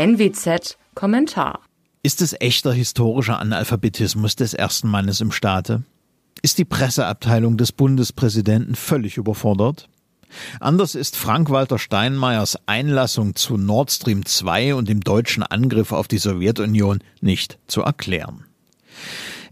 NWZ Kommentar. Ist es echter historischer Analphabetismus des ersten Mannes im Staate? Ist die Presseabteilung des Bundespräsidenten völlig überfordert? Anders ist Frank-Walter Steinmeiers Einlassung zu Nord Stream 2 und dem deutschen Angriff auf die Sowjetunion nicht zu erklären.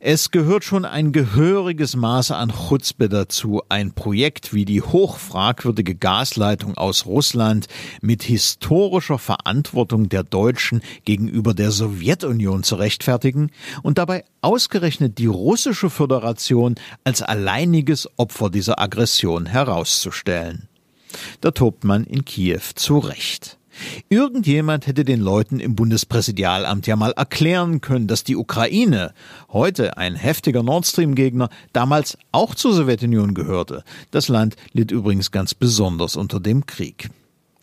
Es gehört schon ein gehöriges Maß an Chutzpe dazu, ein Projekt wie die hochfragwürdige Gasleitung aus Russland mit historischer Verantwortung der Deutschen gegenüber der Sowjetunion zu rechtfertigen und dabei ausgerechnet die russische Föderation als alleiniges Opfer dieser Aggression herauszustellen. Da tobt man in Kiew zu Recht. Irgendjemand hätte den Leuten im Bundespräsidialamt ja mal erklären können, dass die Ukraine, heute ein heftiger Nord Stream Gegner, damals auch zur Sowjetunion gehörte. Das Land litt übrigens ganz besonders unter dem Krieg.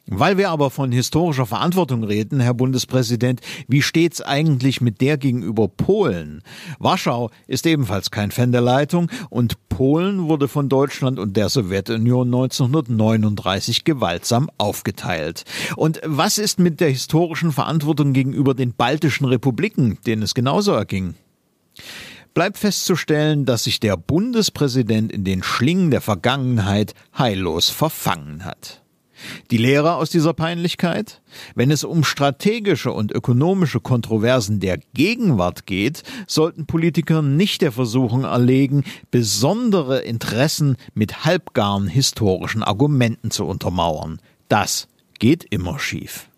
Weil wir aber von historischer Verantwortung reden, Herr Bundespräsident, wie steht's eigentlich mit der gegenüber Polen? Warschau ist ebenfalls kein Fan der Leitung und Polen wurde von Deutschland und der Sowjetunion 1939 gewaltsam aufgeteilt. Und was ist mit der historischen Verantwortung gegenüber den baltischen Republiken, denen es genauso erging? bleibt festzustellen, dass sich der Bundespräsident in den Schlingen der Vergangenheit heillos verfangen hat. Die Lehre aus dieser Peinlichkeit? Wenn es um strategische und ökonomische Kontroversen der Gegenwart geht, sollten Politiker nicht der Versuchung erlegen, besondere Interessen mit halbgaren historischen Argumenten zu untermauern. Das geht immer schief.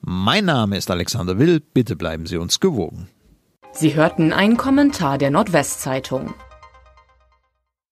Mein Name ist Alexander Will, bitte bleiben Sie uns gewogen. Sie hörten einen Kommentar der Nordwestzeitung.